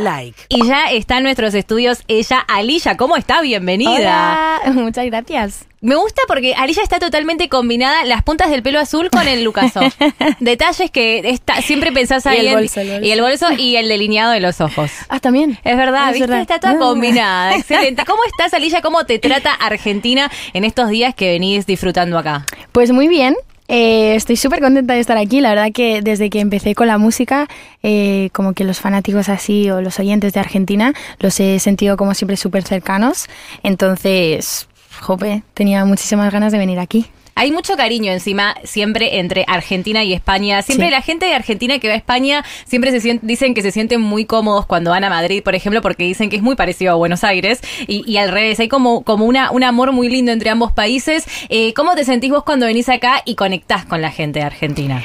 like. Y ya está en nuestros estudios ella, Alilla. ¿Cómo está? Bienvenida. Hola, muchas gracias. Me gusta porque Alilla está totalmente combinada las puntas del pelo azul con el Lucaso. Detalles que está, siempre pensás ahí el en- bolso, el bolso. y el bolso y el delineado de los ojos. Ah, también. Es verdad, Es ¿viste? verdad. Está toda Ah. combinada. Excelente. ¿Cómo estás, Alilla? ¿Cómo te trata Argentina en estos días que venís disfrutando acá? Pues muy bien. Eh, estoy súper contenta de estar aquí. La verdad que desde que empecé con la música, eh, como que los fanáticos así o los oyentes de Argentina los he sentido como siempre súper cercanos. Entonces, jope, tenía muchísimas ganas de venir aquí. Hay mucho cariño encima siempre entre Argentina y España. Siempre Sí. la gente de Argentina que va a España siempre se sien- dicen que se sienten muy cómodos cuando van a Madrid, por ejemplo, porque dicen que es muy parecido a Buenos Aires y, y al revés. Hay como, como una, un amor muy lindo entre ambos países. Eh, ¿Cómo te sentís vos cuando venís acá y conectás con la gente de Argentina?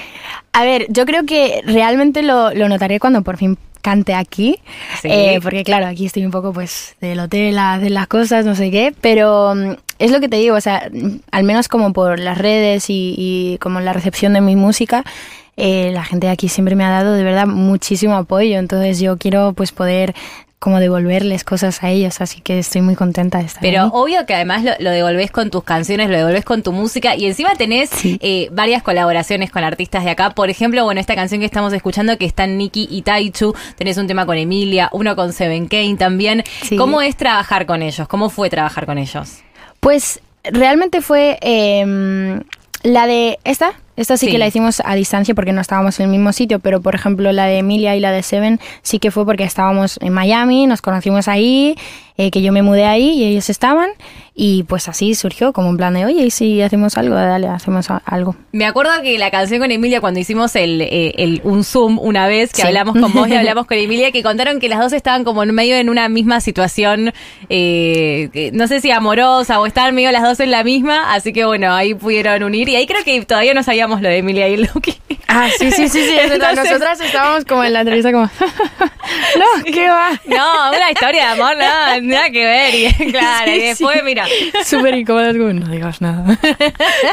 A ver, yo creo que realmente lo, lo notaré cuando por fin cante aquí, Sí. Eh, porque claro, aquí estoy un poco pues del hotel a hacer las cosas, no sé qué, pero mm, es lo que te digo, o sea, mm, al menos como por las redes y, y como la recepción de mi música, eh, la gente de aquí siempre me ha dado de verdad muchísimo apoyo, entonces yo quiero pues poder como devolverles cosas a ellos, así que estoy muy contenta de estar Pero obvio que además lo, lo devolvés con tus canciones, lo devolvés con tu música y encima tenés Sí. eh, varias colaboraciones con artistas de acá. Por ejemplo, bueno, esta canción que estamos escuchando que están Nicky y Taichu, tenés un tema con Emilia, uno con Seven Kane también. Sí. ¿Cómo es trabajar con ellos? ¿Cómo fue trabajar con ellos? Pues realmente fue eh, la de esta. Esta sí, Sí. que la hicimos a distancia porque no estábamos en el mismo sitio, pero por ejemplo la de Emilia y la de Seven sí que fue porque estábamos en Miami, nos conocimos ahí, eh, que yo me mudé ahí y ellos estaban y pues así surgió como en plan de, oye, ¿y si hacemos algo? Dale, hacemos algo. Me acuerdo que la canción con Emilia, cuando hicimos el, eh, el- un Zoom una vez, que Sí. hablamos con vos y hablamos con Emilia, que contaron que las dos estaban como en medio en una misma situación, eh, que no sé si amorosa o estaban medio las dos en la misma, así que bueno, ahí pudieron unir y ahí creo que todavía no sabíamos lo de Emilia y Lucky. Ah, sí, sí, sí, sí. Entonces- Nosotras estábamos como en la entrevista como, no, ¿qué va? No, una historia de amor, nada, nada que ver. Y, claro, y después, sí. mira, Súper incómodo, no digas nada.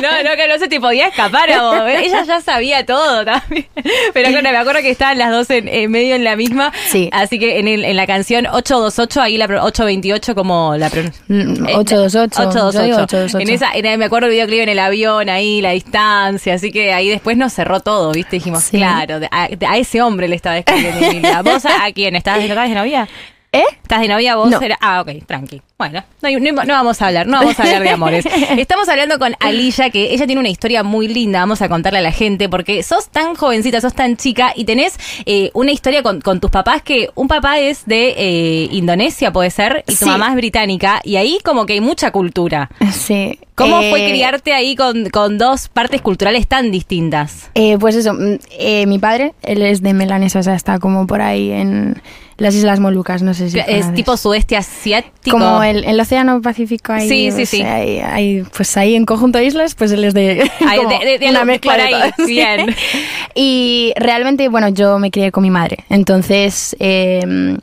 no, no, que no se te podía escapar a vos. Ella ya sabía todo también. Pero claro, me acuerdo que estaban las dos en, en medio en la misma. Sí. Así que en, el- en la canción 828, ahí la pro- 828, como la pronuncia. Mm, Eh, 828. 828. Yo digo 828. En esa, en- me acuerdo el videoclip en el avión, ahí, la distancia, así que ahí después nos cerró todo, ¿viste? Dijimos, Sí. claro, a, ese hombre le estaba escribiendo. ¿Vos a, a quién? ¿Estás, ¿Estás de novia? ¿Eh? ¿Estás de novia vos? No. Era- ah, ok, tranqui. Bueno, no, hay- no- no vamos a hablar, no vamos a hablar de amores. Estamos hablando con Alilla, que ella tiene una historia muy linda, vamos a contarle a la gente, porque sos tan jovencita, sos tan chica y tenés eh, una historia con, con tus papás que un papá es de eh, Indonesia, puede ser, y tu Sí. mamá es británica, y ahí como que hay mucha cultura. Sí. ¿Cómo Eh, fue criarte ahí con, con dos partes culturales tan distintas? Eh, pues eso, mm, eh, mi padre, él es de Melanesia, o sea, está como por ahí en las Islas Molucas, no sé si es tipo sudeste asiático. Como el, el Océano Pacífico ahí. Sí, sí, sí. Ahí, pues ahí en conjunto de islas, pues él es de, Ahí, como de- de- de una mezcla de ahí, todas, sí. bien. Y realmente, bueno, yo me crié con mi madre, entonces eh,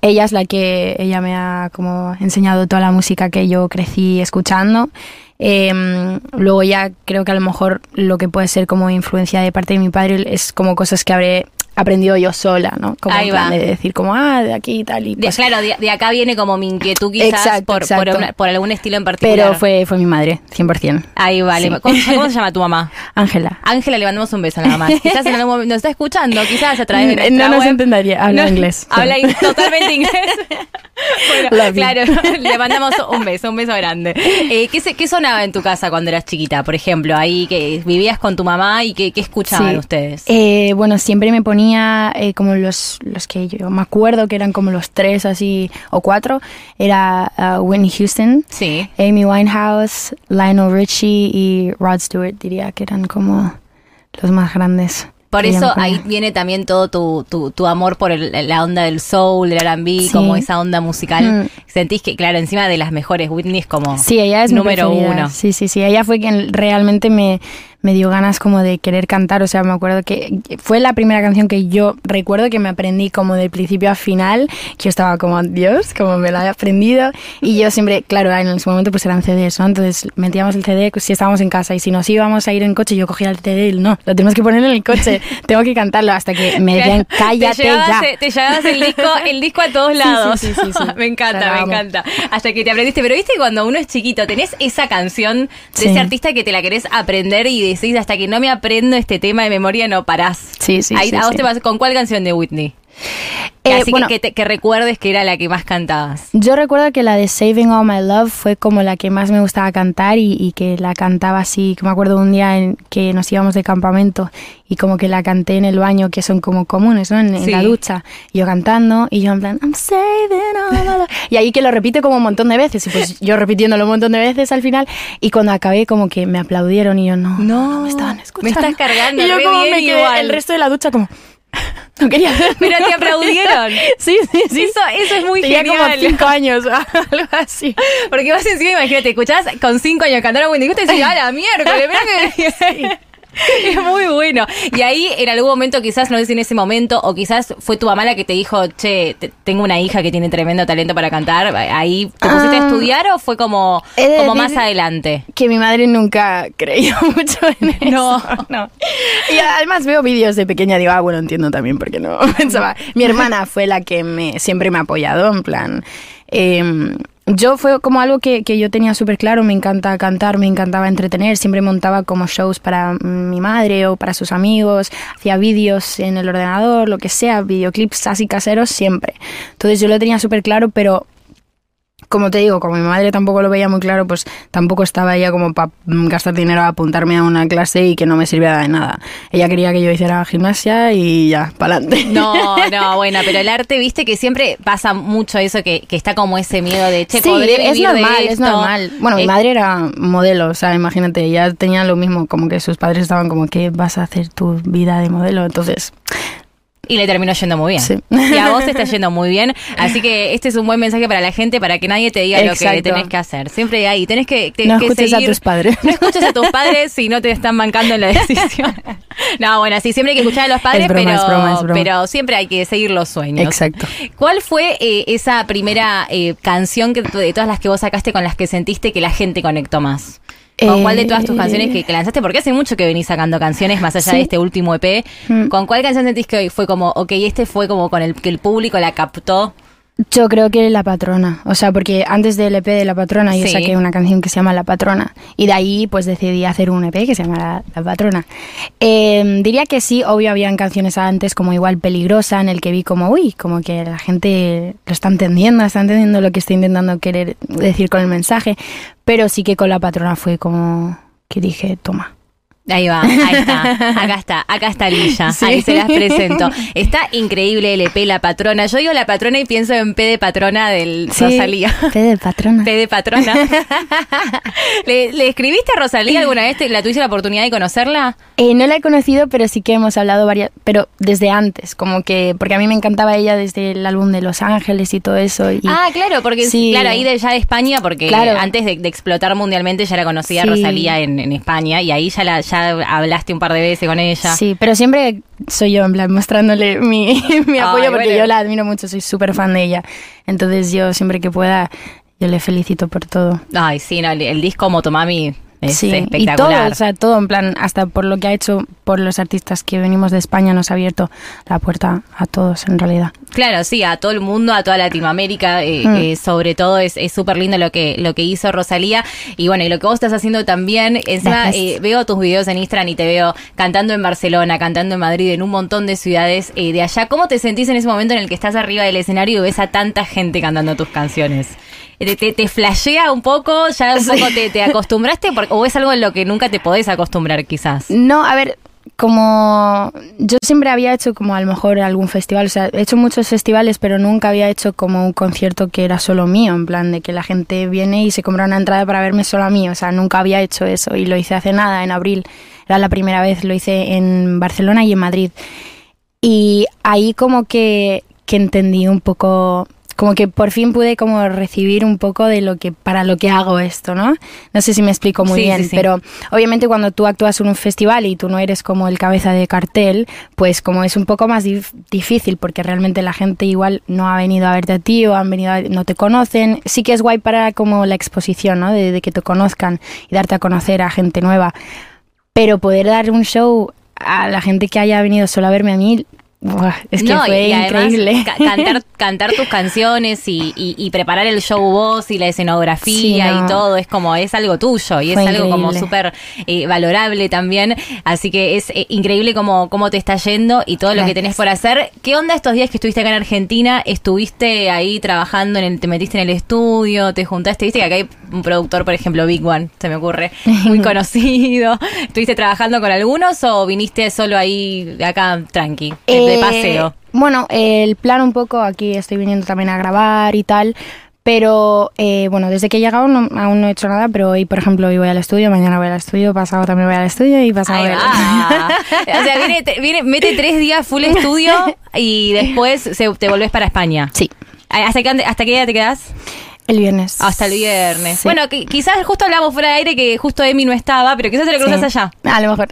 ella es la que, ella me ha como enseñado toda la música que yo crecí escuchando. Eh, luego ya creo que a lo mejor lo que puede ser como influencia de parte de mi padre es como cosas que habré aprendido yo sola, ¿no? Como Ahí en plan va. de decir como, ah, de aquí y tal. Y De- claro, de, de acá viene como mi inquietud quizás Exacto, por, por, exacto. una- por algún estilo en particular. pero fue, fue mi madre, 100%. Ahí vale. Sí. ¿Cómo, cómo se llama tu mamá? Ángela. Ángela, le mandamos un beso nada más. Quizás en algún momento nos está escuchando, quizás a través de No nos web. entendería, habla No, inglés. Habla totalmente inglés. Bueno, claro, le mandamos un beso, un beso grande. Eh, ¿qué, se- ¿Qué sonaba en tu casa cuando eras chiquita, por ejemplo? Ahí que vivías con tu mamá y que, qué escuchaban Sí. ustedes. Eh, bueno, siempre me ponía eh, como los, los que yo me acuerdo que eran como los tres así o cuatro. Era uh, Whitney Houston, Sí. Amy Winehouse, Lionel Richie y Rod Stewart, diría que eran como los más grandes. Por eso ahí viene también todo tu, tu, tu amor por el- la onda del soul, del R&B, Sí. como esa onda musical. Mm. Sentís que, claro, encima de las mejores, Whitney es como Sí, ella es número uno. Sí, sí, sí. Ella fue quien realmente me, me dio ganas como de querer cantar. O sea, me acuerdo que fue la primera canción que yo recuerdo que me aprendí como de principio a final, que yo estaba como, Dios, como me la he aprendido. Y yo siempre, claro, en ese momento pues eran CDs, ¿no? Entonces metíamos el CD si estábamos en casa y si nos íbamos a ir en coche, yo cogía el CD y no, lo tenemos que poner en el coche, tengo que cantarlo hasta que me decían, cállate te ya. Te llevabas el disco, el disco a todos lados. Sí, sí, sí, me encanta, me encanta. Hasta que te aprendiste. Pero viste cuando uno es chiquito, tenés esa canción de ese artista que te la querés aprender y decís hasta que no me aprendo este tema de memoria no parás. Sí, sí. Ahí, sí, ¿A vos te pasó? ¿Con cuál canción de Whitney? Eh, Así que, que, recuerdes que era la que más cantabas. Yo recuerdo que la de Saving All My Love fue como la que más me gustaba cantar y, que la cantaba así, que me acuerdo un día en que nos íbamos de campamento y como que la canté en el baño, que son como comunes, ¿no? En, la ducha. Y yo cantando y yo en plan, I'm saving all my love. Y ahí que lo repite como un montón de veces y pues yo repitiéndolo un montón de veces al final y cuando acabé como que me aplaudieron y yo no, no, me estaban escuchando. Me estás cargando. Y yo como me quedé el resto de la ducha como... No quería Pero te aplaudieron. Sí, sí, sí. Eso, eso es muy Tenía genial. como cinco años algo así. Porque vas encima, imagínate, escuchás con cinco años cantar a Wendy y te decís, ¡ah, la miércoles! que... Es muy bueno. Y ahí, en algún momento, quizás, no sé si en ese momento, o quizás fue tu mamá la que te dijo, che, tengo una hija que tiene tremendo talento para cantar. Ahí, ¿te pusiste a ah. estudiar o fue como, como más adelante? Que mi madre nunca creyó mucho en eso. No, no. Y además veo vídeos de pequeña, digo, ah, bueno, entiendo también porque no pensaba. Mi hermana fue la que me siempre me ha apoyado, en plan. Eh, yo fue como algo que, que yo tenía súper claro, me encanta cantar, me encantaba entretener, siempre montaba como shows para mi madre o para sus amigos, hacía vídeos en el ordenador, lo que sea, videoclips así caseros, siempre. Entonces yo lo tenía súper claro, pero como te digo, como mi madre tampoco lo veía muy claro, pues tampoco estaba ella como para gastar dinero a apuntarme a una clase y que no me sirviera de nada. Ella quería que yo hiciera gimnasia y ya, para adelante. No, no, bueno, pero el arte, viste que siempre pasa mucho eso, que, que está como ese miedo de, che, sí, es normal, es normal. Bueno, mi madre era modelo, o sea, imagínate, ella tenía lo mismo, como que sus padres estaban como, ¿qué vas a hacer tu vida de modelo? Entonces, y le terminó yendo muy bien. Y a vos te está yendo muy bien. Así que este es un buen mensaje para la gente, para que nadie te diga lo que tenés que hacer. Siempre ahí, tenés que, no escuches a tus padres. No escuches a tus padres si no te están mancando en la decisión. No, bueno, sí, siempre hay que escuchar a los padres, pero, pero siempre hay que seguir los sueños. Exacto. ¿Cuál fue eh, esa primera eh, canción que, de todas las que vos sacaste con las que sentiste que la gente conectó más? ¿Con cuál de todas tus canciones que, lanzaste? Porque hace mucho que venís sacando canciones más allá de este último EP. Mm. ¿Con cuál canción sentís que fue como, ok, este fue como con el que el público la captó? Yo creo que La Patrona, o sea, porque antes del EP de La Patrona yo saqué una canción que se llama La Patrona y de ahí pues decidí hacer un EP que se llama La, Patrona. Em, diría que sí, obvio habían canciones antes como igual Peligrosa en el que vi como, uy, como que la gente lo está entendiendo, está entendiendo lo que estoy intentando querer decir con el mensaje, pero sí que con La Patrona fue como que dije, toma, Ahí va, ahí está, acá está, acá está Lilla, ahí se las presento. Está increíble el EP La Patrona. Yo digo La Patrona y pienso en P de Patrona del Rosalía. P de Patrona. P de Patrona. ¿Le, escribiste a Rosalía alguna vez? ¿La tuviste la oportunidad de conocerla? Eh, no la he conocido, pero sí que hemos hablado varias, pero desde antes, como que, porque a mí me encantaba ella desde el álbum de Los Ángeles y todo eso. ah, claro, porque sí. claro, ahí de, ya de España, porque antes de, explotar mundialmente ya la conocía Rosalía en, España y ahí ya la hablaste un par de veces con ella. Sí, pero siempre soy yo, en plan, mostrándole mi, apoyo porque yo la admiro mucho, soy súper fan de ella. Entonces yo siempre que pueda, yo le felicito por todo. Ay, sí, no, el, el disco Motomami sí, Y todo, o sea, todo en plan, hasta por lo que ha hecho por los artistas que venimos de España, nos ha abierto la puerta a todos en realidad. Claro, sí, a todo el mundo, a toda Latinoamérica, eh, mm. eh, sobre todo es súper lindo lo que, lo que hizo Rosalía. Y bueno, y lo que vos estás haciendo también, encima eh, veo tus videos en Instagram y te veo cantando en Barcelona, cantando en Madrid, en un montón de ciudades de allá. ¿Cómo te sentís en ese momento en el que estás arriba del escenario y ves a tanta gente cantando tus canciones? ¿Te, te, flashea un poco? ¿Ya un poco te, te acostumbraste? ¿O es algo en lo que nunca te podés acostumbrar quizás? No, a ver, como yo siempre había hecho como a lo mejor algún festival, o sea, he hecho muchos festivales, pero nunca había hecho como un concierto que era solo mío, en plan de que la gente viene y se compra una entrada para verme solo a mí, o sea, nunca había hecho eso y lo hice hace nada, en abril, era la primera vez, lo hice en Barcelona y en Madrid. Y ahí como que, que entendí un poco como que por fin pude como recibir un poco de lo que para lo que hago esto, ¿no? No sé si me explico muy Sí, bien, sí, sí. pero obviamente cuando tú actúas en un festival y tú no eres como el cabeza de cartel, pues como es un poco más dif- difícil porque realmente la gente igual no ha venido a verte a ti o han venido a- no te conocen. Sí que es guay para como la exposición, ¿no? De, de que te conozcan y darte a conocer a gente nueva. Pero poder dar un show a la gente que haya venido solo a verme a mí, buah, es que No, fue y además increíble. ca- cantar, cantar tus canciones y, y- y preparar el show vos y la escenografía Sí, no. y todo es como es algo tuyo y Fue es algo como súper eh, valorable también así que es eh, increíble cómo, cómo te está yendo y todo lo que tenés por hacer ¿qué onda estos días que estuviste acá en Argentina? ¿estuviste ahí trabajando en el, te metiste en el estudio? ¿te juntaste? ¿viste que acá hay un productor por ejemplo Big One se me ocurre muy conocido ¿estuviste trabajando con algunos o viniste solo ahí acá tranqui de Eh, paseo? Bueno, el plan un poco, aquí estoy viniendo también a grabar y tal, pero eh, bueno, desde que he llegado no- aún no he hecho nada, pero hoy, por ejemplo, hoy voy al estudio, mañana voy al estudio, pasado también voy al estudio y pasado voy al va. O sea, viene, te- viene- mete tres días full estudio y después se- te volvés para España. Sí, ¿Hasta qué, ¿Hasta qué día te quedás? El viernes. Hasta el viernes. Sí. Bueno, qui- quizás justo hablamos fuera de aire que justo Emi no estaba, pero quizás te lo cruzas Sí. allá. A lo mejor.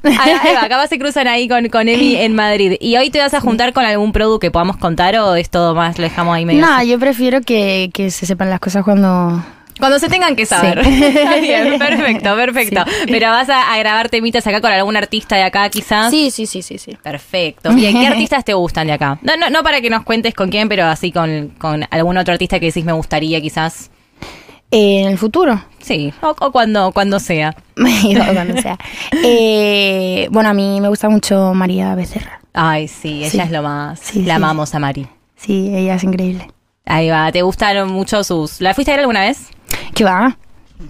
Acá se cruzan ahí con, con Emi en Madrid. ¿Y hoy te vas a juntar con algún producto que podamos contar o es todo más, lo dejamos ahí medio? No, yo prefiero que, que se sepan las cosas cuando... Cuando se tengan que saber. Sí. Está bien, perfecto, perfecto. Pero vas a, a grabar temitas acá con algún artista de acá quizás. Sí, sí, sí, sí, sí. Perfecto. Bien, ¿qué artistas te gustan de acá? No, no, no para que nos cuentes con quién, pero así con, con algún otro artista que decís me gustaría quizás. Eh, en el futuro. Sí, o, o cuando, cuando sea. O cuando sea. Eh, bueno, a mí me gusta mucho María Becerra. Ay, sí, ella Sí. es lo más. La amamos a Mari. Sí, ella es increíble. Ahí va, ¿te gustaron mucho sus... ¿La fuiste a ver alguna vez? ¿Qué va?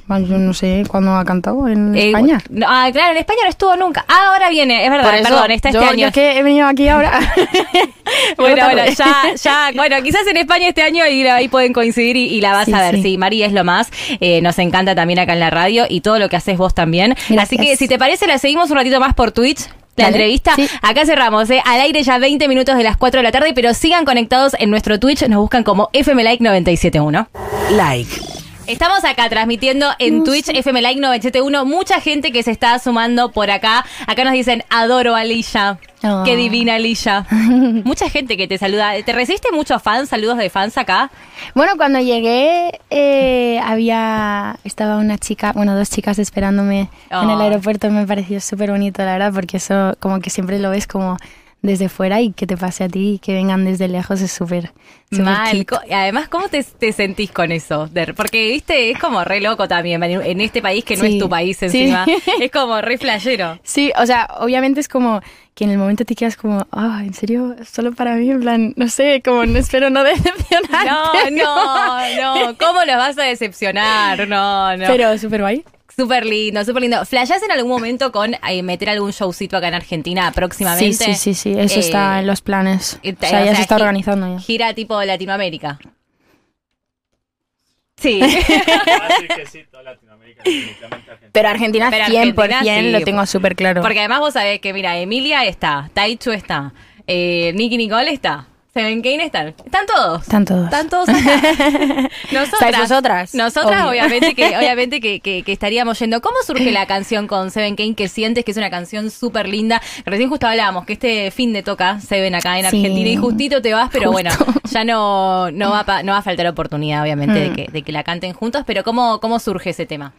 Yo no sé cuándo ha cantado en Eh, España. no, ah, claro, en España no estuvo nunca. Ah, ahora viene, es verdad, eso, perdón, está este año. yo que he venido aquí ahora. Bueno, bueno, ya, ya, bueno, quizás en España este año y ahí pueden coincidir y, y la vas Sí, a ver. Sí, sí. María es lo más. Eh, nos encanta también acá en la radio y todo lo que haces vos también. Gracias. Así que si te parece, la seguimos un ratito más por Twitch. La Dale. entrevista. Sí. Acá cerramos, ¿eh? Al aire ya 20 minutos de las 4 de la tarde, pero sigan conectados en nuestro Twitch. Nos buscan como FM Like 971. Like. Estamos acá transmitiendo en Twitch FM Like 971. Mucha gente que se está sumando por acá. Acá nos dicen, adoro a. Oh. Qué divina Alicia. Mucha gente que te saluda. ¿Te resiste muchos fans? Saludos de fans acá. Bueno, cuando llegué eh, había estaba una chica, bueno, dos chicas esperándome en el Oh. aeropuerto. Me pareció súper bonito, la verdad, porque eso como que siempre lo ves como desde fuera y que te pase a ti y que vengan desde lejos es súper Mal. cute. Además, ¿cómo te, te sentís con eso? Porque, viste, es como re loco también. En este país que no Sí. es tu país Sí. encima. Es como re flashero. Sí, o sea, obviamente es como que en el momento te quedas como, ah, ¿en serio? Solo para mí, en plan, no sé, como no espero no decepcionarte. No, no, no. ¿Cómo los vas a decepcionar? No, no. Pero súper guay. Súper lindo, súper lindo. ¿Flashás en algún momento con eh, meter algún showcito acá en Argentina próximamente? Sí, sí, sí, sí, eso Eh, está en los planes. eh, O sea, ya se está organizando ya. Gira tipo Latinoamérica. Sí. Así que sí, toda Latinoamérica, definitivamente Argentina. Pero Argentina Pero 100% Argentina, sí. lo tengo súper claro. Porque además vos sabés que, mira, Emilia está, Taichu está, eh, Nicky Nicole está, Seven Kane están. Están todos. Están todos. Están todos acá. Nosotras. Nosotras, Obvio. obviamente, que, obviamente que, que- que estaríamos yendo. ¿Cómo surge la canción con Seven Kane que sientes que es una canción súper linda? Recién justo hablábamos que este fin de toca Seven acá en Sí. Argentina y justito te vas, pero Justo. bueno, ya no, no, va, a pa- no va a faltar oportunidad, obviamente, de, Mm. que, de que la canten juntos. Pero ¿cómo, cómo surge ese tema?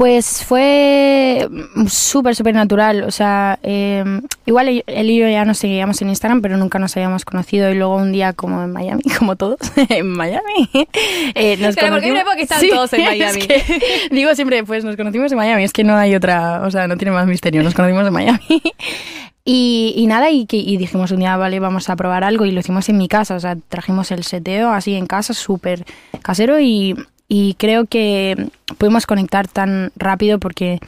Pues fue mm, súper, súper natural. O sea, eh, igual él y yo ya nos seguíamos en Instagram, pero nunca nos habíamos conocido. Y luego un día, como en Miami, como todos, en Miami, eh, nos Claro, porque hay una conocimos- época que están todos en es Miami. que digo siempre, pues nos conocimos en Miami. Es que no hay otra, o sea, no tiene más misterio. Nos conocimos en Miami. Y, y nada, y, que, y dijimos un día, vale, vamos a probar algo y lo hicimos en mi casa, o sea, trajimos el seteo así en casa, súper casero y, y creo que pudimos conectar tan rápido porque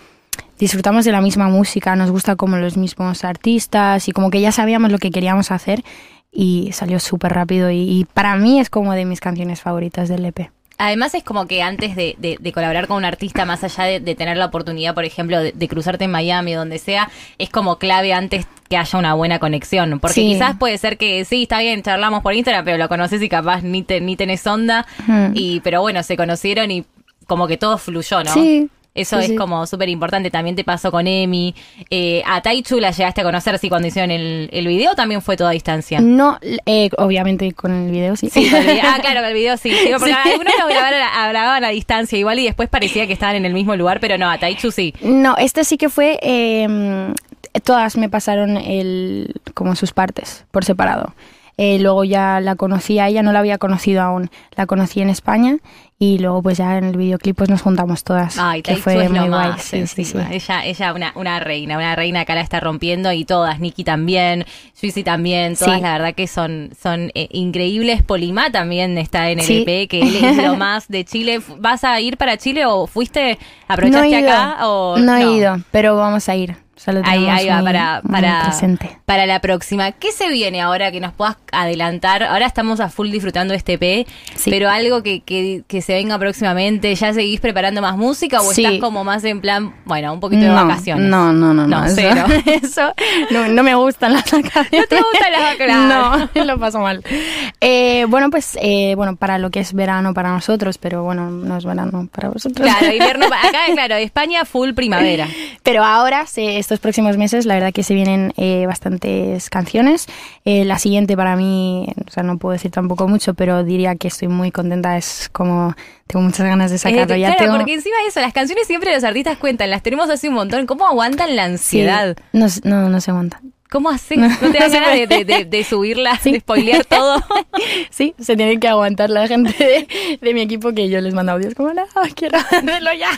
disfrutamos de la misma música, nos gusta como los mismos artistas y como que ya sabíamos lo que queríamos hacer y salió súper rápido y, y para mí es como de mis canciones favoritas del EP. Además es como que antes de, de- de colaborar con un artista, más allá de, de tener la oportunidad, por ejemplo, de, cruzarte en Miami, donde sea, es como clave antes que haya una buena conexión. Porque Sí. quizás puede ser que sí, está bien, charlamos por Instagram, pero lo conoces y capaz ni, te, ni tenés onda. Y, pero bueno, se conocieron y como que todo fluyó, ¿no? Sí. Eso Sí, es sí. como súper importante. También te pasó con Emi. Eh, a Taichu la llegaste a conocer, sí, cuando hicieron el, el video, también fue toda a distancia. No, eh, obviamente con el video sí. Sí, con el video. Ah, claro, con el video sí. Digo, porque algunos lo grabaron a, grababan a distancia igual y después parecía que estaban en el mismo lugar, pero no, a Taichu sí. No, este sí que fue. eh, todas me pasaron el, como sus partes por separado. Eh, luego ya la conocí a ella, no la había conocido aún. La conocí en España y luego pues ya en el videoclip pues nos juntamos todas. Ay, que fue muy guay. más Sí, sí, sí. encima. Ella, ella una, una reina, una reina acá la está rompiendo y todas, Nikki también, Suisi también, todas la verdad que son, son eh, increíbles. Polimá también está en el. EP, que él es lo más de Chile. ¿Vas a ir para Chile o fuiste, aprovechaste no acá o no he ido, pero vamos a ir. Lo Ahí, ahí va, para, para, presente. para la próxima. ¿Qué se viene ahora que nos puedas adelantar? Ahora estamos a full disfrutando este Sí. pero algo que, que, que se venga próximamente, ¿ya seguís preparando más música o Sí. estás como más en plan, bueno, un poquito de no, vacaciones? No, no, no, No, no. eso, cero. eso no, no me gustan las vacaciones. ¿No te gustan las vacaciones? No, lo paso mal. Eh, bueno, pues, eh, bueno, para lo que es verano para nosotros, pero bueno, no es verano para vosotros. Claro, invierno, pa- acá, claro, España full primavera. Pero ahora, se- estos próximos meses, la verdad que se vienen eh, bastantes canciones. Eh, la siguiente para mí, o sea, no puedo decir tampoco mucho, pero diría que estoy muy contenta. Es como, tengo muchas ganas de sacarlo. Eh, ya claro, tengo, porque encima de eso, las canciones siempre los artistas cuentan, las tenemos así un montón. ¿Cómo aguantan la Sí, ansiedad? no, se- no, no se aguanta. ¿Cómo haces? ¿No te da No se ganas de, de, de- de subirla, Sí. de spoilear todo? Sí, se tiene que aguantar la gente de, mi equipo que yo les mando audios como, no, quiero hacerlo ya.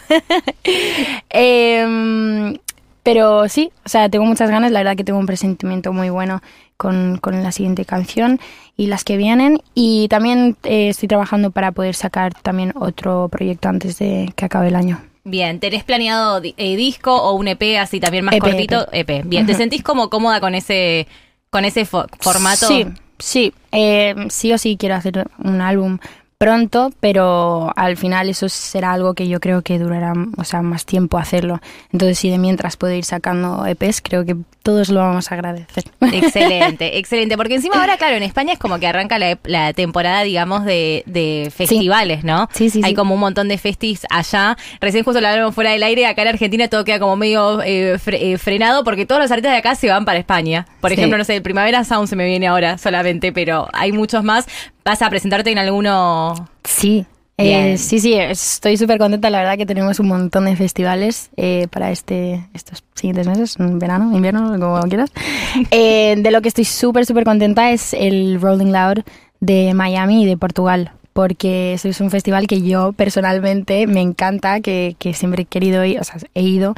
Em, pero sí, o sea, tengo muchas ganas, la verdad que tengo un presentimiento muy bueno con, con la siguiente canción y las que vienen. Y también eh, estoy trabajando para poder sacar también otro proyecto antes de que acabe el año. Bien, ¿tenés planeado eh, disco o un EP así también más EP, cortito? EP. Bien, ¿te sentís como cómoda con ese con ese fo- formato? Sí, sí. Eh, sí o sí quiero hacer un álbum pronto, pero al final eso será algo que yo creo que durará o sea, más tiempo hacerlo. Entonces, si de mientras puedo ir sacando EPs, creo que todos lo vamos a agradecer. Excelente, excelente. Porque encima ahora, claro, en España es como que arranca la, la temporada, digamos, de, de festivales, ¿no? Sí, sí, Hay sí. como un montón de festis allá. Recién justo lo hablamos fuera del aire. Acá en Argentina todo queda como medio eh, fre- eh, frenado porque todos los artistas de acá se van para España. Por Sí. ejemplo, no sé, el Primavera Sound se me viene ahora solamente, pero hay muchos más. ¿Vas a presentarte en alguno? Sí. eh, sí, sí, estoy súper contenta. La verdad que tenemos un montón de festivales eh, para este, estos siguientes meses, verano, invierno, como quieras. Eh, de lo que estoy súper, súper contenta es el Rolling Loud de Miami y de Portugal. Porque eso es un festival que yo personalmente me encanta, que, que siempre he querido ir, o sea, he ido,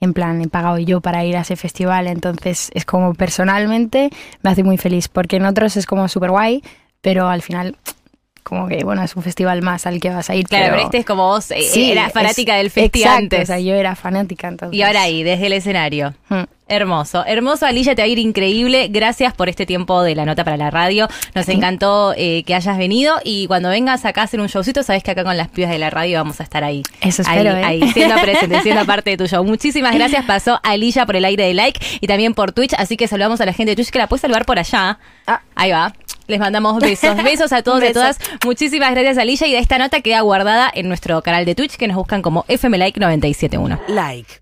en plan, he pagado yo para ir a ese festival. Entonces es como personalmente me hace muy feliz, porque en otros es como súper guay, pero al final como que, bueno, es un festival más al que vas a ir. Claro, pero, este es como vos, eh, Sí, eras fanática es- del festi exacto, antes. o sea, yo era fanática entonces. Y ahora ahí, desde el escenario. Mm. Hermoso, hermoso, Alilla, te va a ir increíble. Gracias por este tiempo de la nota para la radio. Nos encantó eh, que hayas venido y cuando vengas acá a hacer un showcito, sabes que acá con las pibas de la radio vamos a estar ahí. Eso ahí, espero, ¿eh? ahí, siendo presente, siendo parte de tu show. Muchísimas gracias, pasó Alilla por el aire de like y también por Twitch, así que saludamos a la gente de Twitch que la puedes saludar por allá. Ah. Ahí va. Les mandamos besos, besos a todos y a todas. Muchísimas gracias, Alilla. Y esta nota queda guardada en nuestro canal de Twitch que nos buscan como FM Like 971. Like.